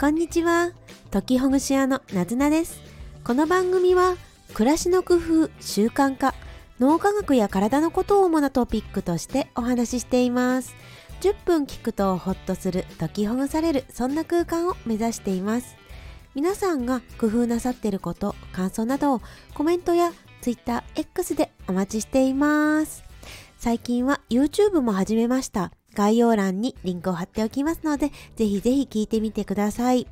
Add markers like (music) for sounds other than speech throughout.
こんにちは。時ほぐし屋のなずなです。この番組は、暮らしの工夫、習慣化、脳科学や体のことを主なトピックとしてお話ししています。10分聞くとホッとする、解きほぐされる、そんな空間を目指しています。皆さんが工夫なさっていること、感想などをコメントや Twitter、X でお待ちしています。最近は YouTube も始めました。概要欄にリンクを貼っておきますので、ぜひぜひ聞いてみてください。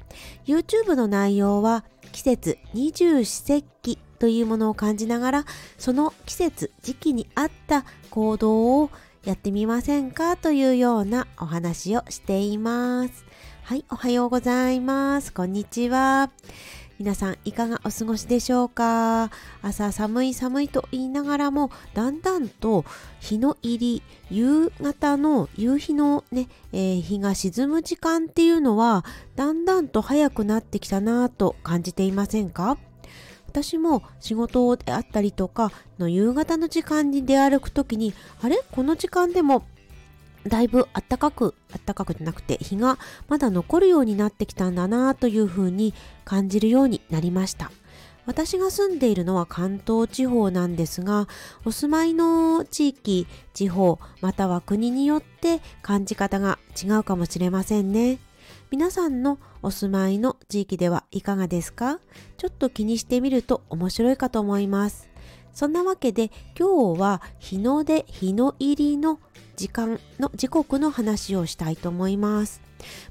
YouTube の内容は季節二十四節気というものを感じながら、その季節、時期に合った行動をやってみませんかというようなお話をしています。はい、おはようございます。こんにちは。皆さんいかがお過ごしでしょうか？朝寒い寒いと言いながらもだんだんと日の入り夕方の夕日のね、えー、日が沈む時間っていうのはだんだんと早くなってきたなぁと感じていませんか？私も仕事であったりとかの夕方の時間に出歩く時にあれ？この時間でもだいぶ暖かく、暖かくじゃなくて日がまだ残るようになってきたんだなというふうに感じるようになりました。私が住んでいるのは関東地方なんですが、お住まいの地域、地方、または国によって感じ方が違うかもしれませんね。皆さんのお住まいの地域ではいかがですか？ちょっと気にしてみると面白いかと思います。そんなわけで今日は日の出日の入りの時間の時刻の話をしたいと思います。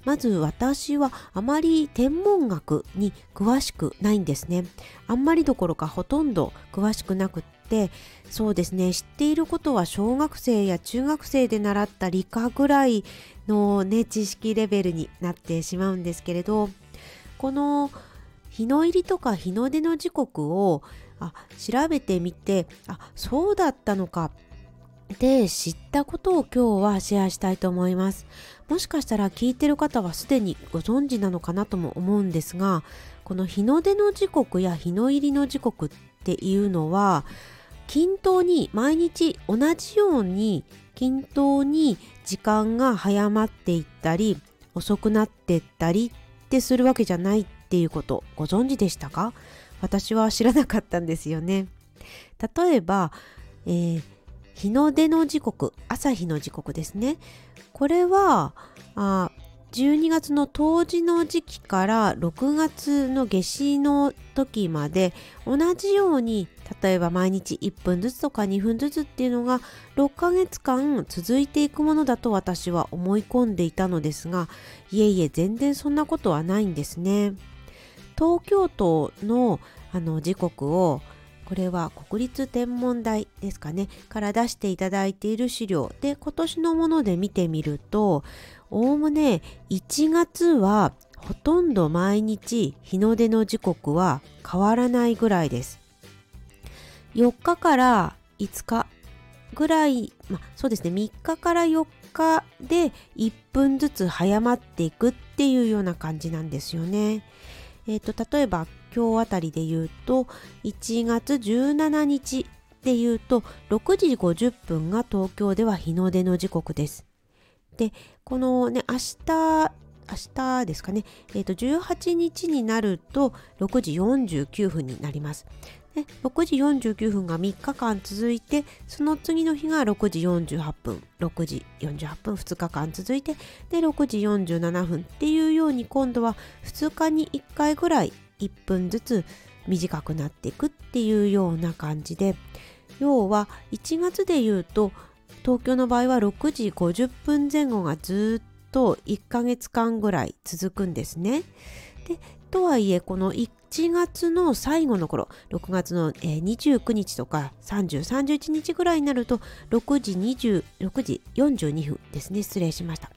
まず私はあまり天文学に詳しくないんですね。あんまりどころかほとんど詳しくなくってそうですね知っていることは小学生や中学生で習った理科ぐらいのね知識レベルになってしまうんですけれどこの日の入りとか日の出の時刻をあ調べてみてあそうだったのかで知ったことを今日はシェアしたいと思います。もしかしたら聞いてる方はすでにご存知なのかなとも思うんですが、この日の出の時刻や日の入りの時刻っていうのは、均等に毎日同じように均等に時間が早まっていったり遅くなっていったりってするわけじゃないっていうことご存知でしたか？私は知らなかったんですよね。例えば、えー日の出の時刻朝日の時刻ですねこれはあ12月の冬至の時期から6月の夏至の時まで同じように例えば毎日1分ずつとか2分ずつっていうのが6ヶ月間続いていくものだと私は思い込んでいたのですがいえいえ全然そんなことはないんですね。東京都のあの時刻をこれは国立天文台ですかねから出していただいている資料で今年のもので見てみるとおおむね1月はほとんど毎日日の出の時刻は変わらないぐらいです4日から5日ぐらい、ま、そうですね3日から4日で1分ずつ早まっていくっていうような感じなんですよね。えっ、ー、と例えば今日あたりで言うと1月17日で言うと6時50分が東京では日の出の時刻です。でこのね明日明日ですかね、えー、と18日になると6時49分になります。で6時49分が3日間続いてその次の日が6時48分6時48分2日間続いてで6時47分っていうように今度は2日に1回ぐらい1分ずつ短くなっていくっていうような感じで要は1月で言うと東京の場合は6時50分前後がずっとと1ヶ月間ぐらい続くんですね。でとはいえこの1月の最後の頃6月の29日とか3031日ぐらいになると6時20 6時42分ですね。失礼しました。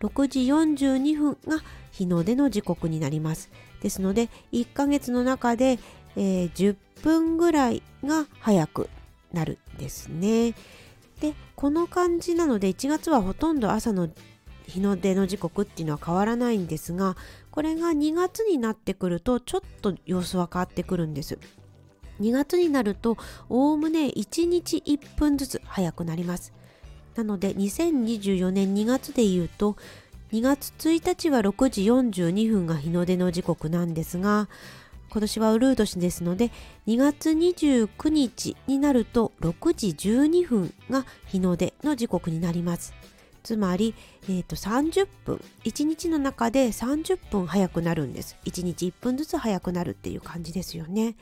6時42分が日の出の時刻になります。ですので1ヶ月の中で、えー、10分ぐらいが早くなるんですね。でこの感じなので1月はほとんど朝の日の出の時刻っていうのは変わらないんですがこれが2月になってくるとちょっと様子は変わってくるんです。2月になるとおおむね1日1分ずつ早くなります。なので2024年2月で言うと2月1日は6時42分が日の出の時刻なんですが今年はウルー年ですので2月29日になると6時12分が日の出の時刻になります。つまり、えー、と30分1日の中で30分早くなるんです。1日1分ずつ早くなるっていう感じですよね。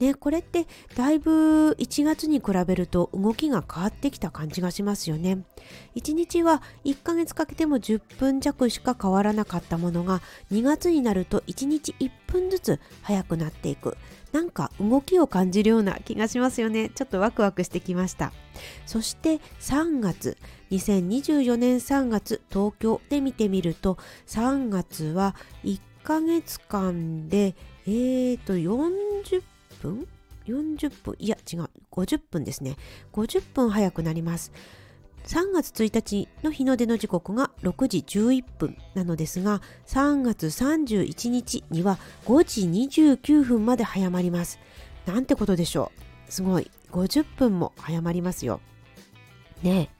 ねこれってだいぶ1月に比べると動きが変わってきた感じがしますよね。1日は1ヶ月かけても10分弱しか変わらなかったものが2月になると1日1分ずつ早くなっていく。なんか動きを感じるような気がしますよね。ちょっとワクワクしてきました。そして3月2024年3月東京で見てみると3月は1ヶ月間でえーと40分40分いや違う。50分ですね。50分早くなります。3月1日の日の出の時刻が6時11分なのですが3月31日には5時29分まで早まります。なんてことでしょう。すごい。50分も早まりますよ。ねえ。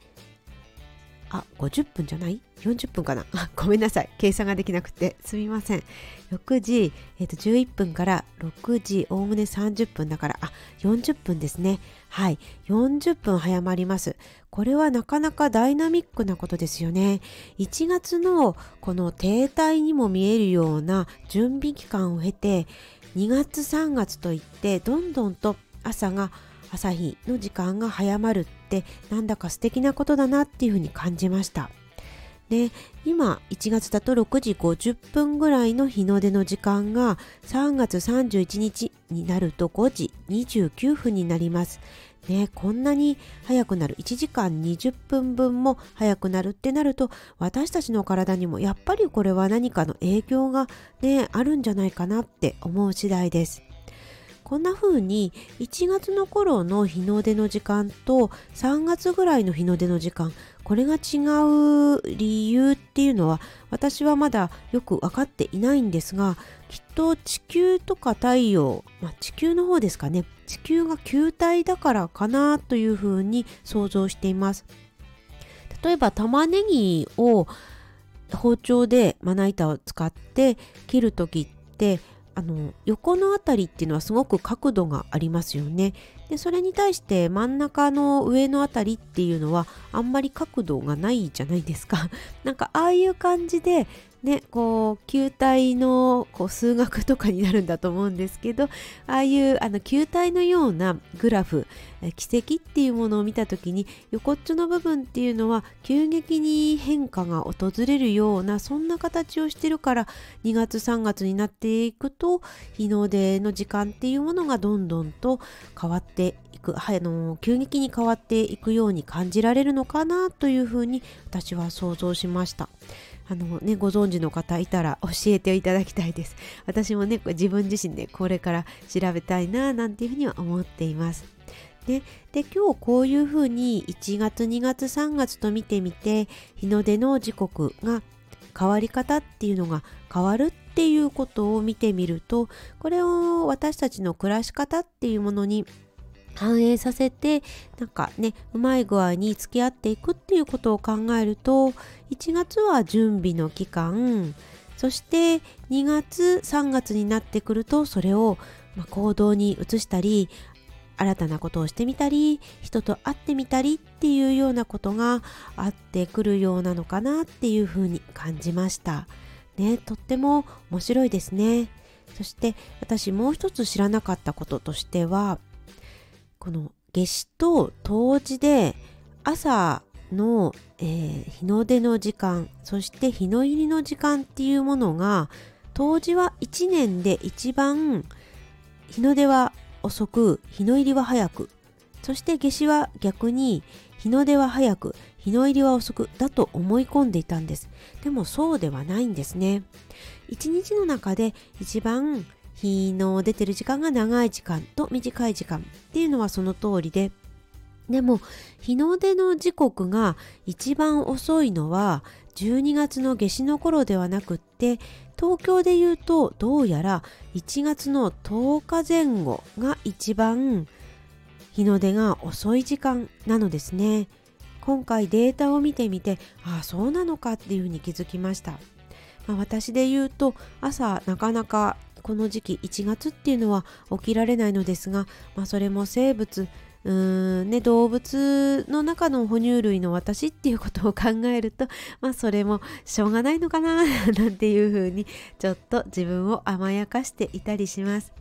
あ、50分じゃない ?40 分かな？あ、(laughs) ごめんなさい。計算ができなくて。すみません。6時、えー、と11分から6時、おおむね30分だから、あ、40分ですね。はい。40分早まります。これはなかなかダイナミックなことですよね。1月のこの停滞にも見えるような準備期間を経て、2月3月といって、どんどんと朝が朝日の時間が早まるってなんだか素敵なことだなっていうふうに感じました。で今1月だと6時50分ぐらいの日の出の時間が3月31日になると5時29分になります。ね、こんなに早くなる1時間20分分も早くなるってなると私たちの体にもやっぱりこれは何かの影響がねあるんじゃないかなって思う次第です。こんな風に1月の頃の日の出の時間と3月ぐらいの日の出の時間これが違う理由っていうのは私はまだよく分かっていないんですがきっと地球とか太陽、まあ、地球の方ですかね地球が球体だからかなというふうに想像しています。例えば玉ねぎを包丁でまな板を使って切る時ってあの横の辺りっていうのはすごく角度がありますよね。でそれに対して真ん中の上の辺りっていうのはあんまり角度がないじゃないですか。(laughs) なんかああいう感じでね、こう球体のこう数学とかになるんだと思うんですけどああいうあの球体のようなグラフ奇跡っていうものを見た時に横っちょの部分っていうのは急激に変化が訪れるようなそんな形をしてるから2月3月になっていくと日の出の時間っていうものがどんどんと変わっていく、あの急激に変わっていくように感じられるのかなというふうに私は想像しました。あのね、ご存知の方いたら教えていただきたいです。私もね、自分自身でこれから調べたいな、なんていうふうには思っています。でで今日こういうふうに1月2月3月と見てみて日の出の時刻が変わり方っていうのが変わるっていうことを見てみるとこれを私たちの暮らし方っていうものに反映させてなんかねうまい具合に付き合っていくっていうことを考えると1月は準備の期間そして2月3月になってくるとそれを行動に移したり新たなことをしてみたり人と会ってみたりっていうようなことがあってくるようなのかなっていうふうに感じました。ねとっても面白いですね。そして私もう一つ知らなかったこととしてはこの夏至と冬至で朝の、えー、日の出の時間そして日の入りの時間っていうものが冬至は1年で一番日の出は遅く日の入りは早くそして夏至は逆に日の出は早く日の入りは遅くだと思い込んでいたんです。でもそうではないんですね。一日の中で一番日の出てる時間が長い時間と短い時間っていうのはその通りででも日の出の時刻が一番遅いのは12月の夏至の頃ではなくって東京で言うとどうやら1月の10日前後が一番日の出が遅い時間なのですね。今回データを見てみてああそうなのかっていうふうに気づきました、まあ、私で言うと朝なかなかこの時期1月っていうのは起きられないのですが、まあ、それも生物うーんね、動物の中の哺乳類の私っていうことを考えると、まあそれもしょうがないのかな (laughs) なんていうふうにちょっと自分を甘やかしていたりします。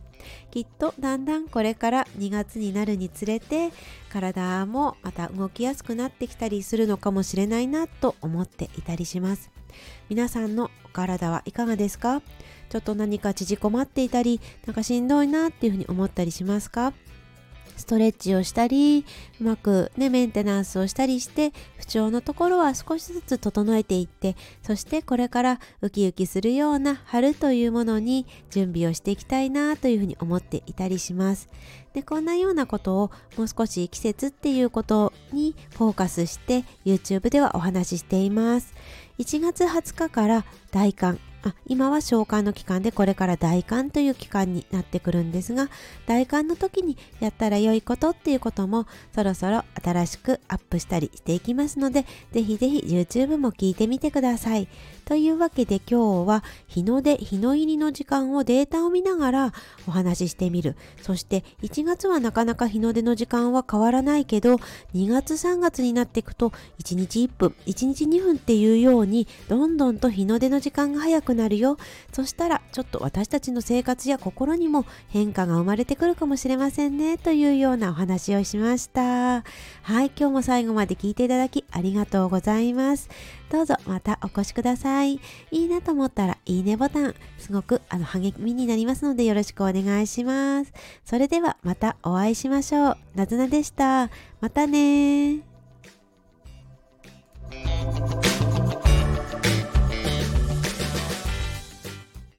きっとだんだんこれから2月になるにつれて体もまた動きやすくなってきたりするのかもしれないなと思っていたりします皆さんの体はいかがですか？ちょっと何か縮こまっていたりなんかしんどいなっていうふうに思ったりしますか？ストレッチをしたりうまくねメンテナンスをしたりして不調のところは少しずつ整えていってそしてこれからウキウキするような春というものに準備をしていきたいなというふうに思っていたりします。でこんなようなことをもう少し季節っていうことにフォーカスして YouTube ではお話ししています。1月20日から大寒。あ今は召喚の期間でこれから大寒という期間になってくるんですが大寒の時にやったら良いことっていうこともそろそろ新しくアップしたりしていきますのでぜひぜひ YouTube も聞いてみてください。というわけで今日は日の出日の入りの時間をデータを見ながらお話ししてみる。そして1月はなかなか日の出の時間は変わらないけど2月3月になっていくと1日1分1日2分っていうようにどんどんと日の出の時間が早くくなるよ。そしたらちょっと私たちの生活や心にも変化が生まれてくるかもしれませんね。というようなお話をしました。はい今日も最後まで聞いていただきありがとうございます。どうぞまたお越しください。いいなと思ったらいいねボタンすごくあの励みになりますのでよろしくお願いします。それではまたお会いしましょう。なずなでした。またね Thank you.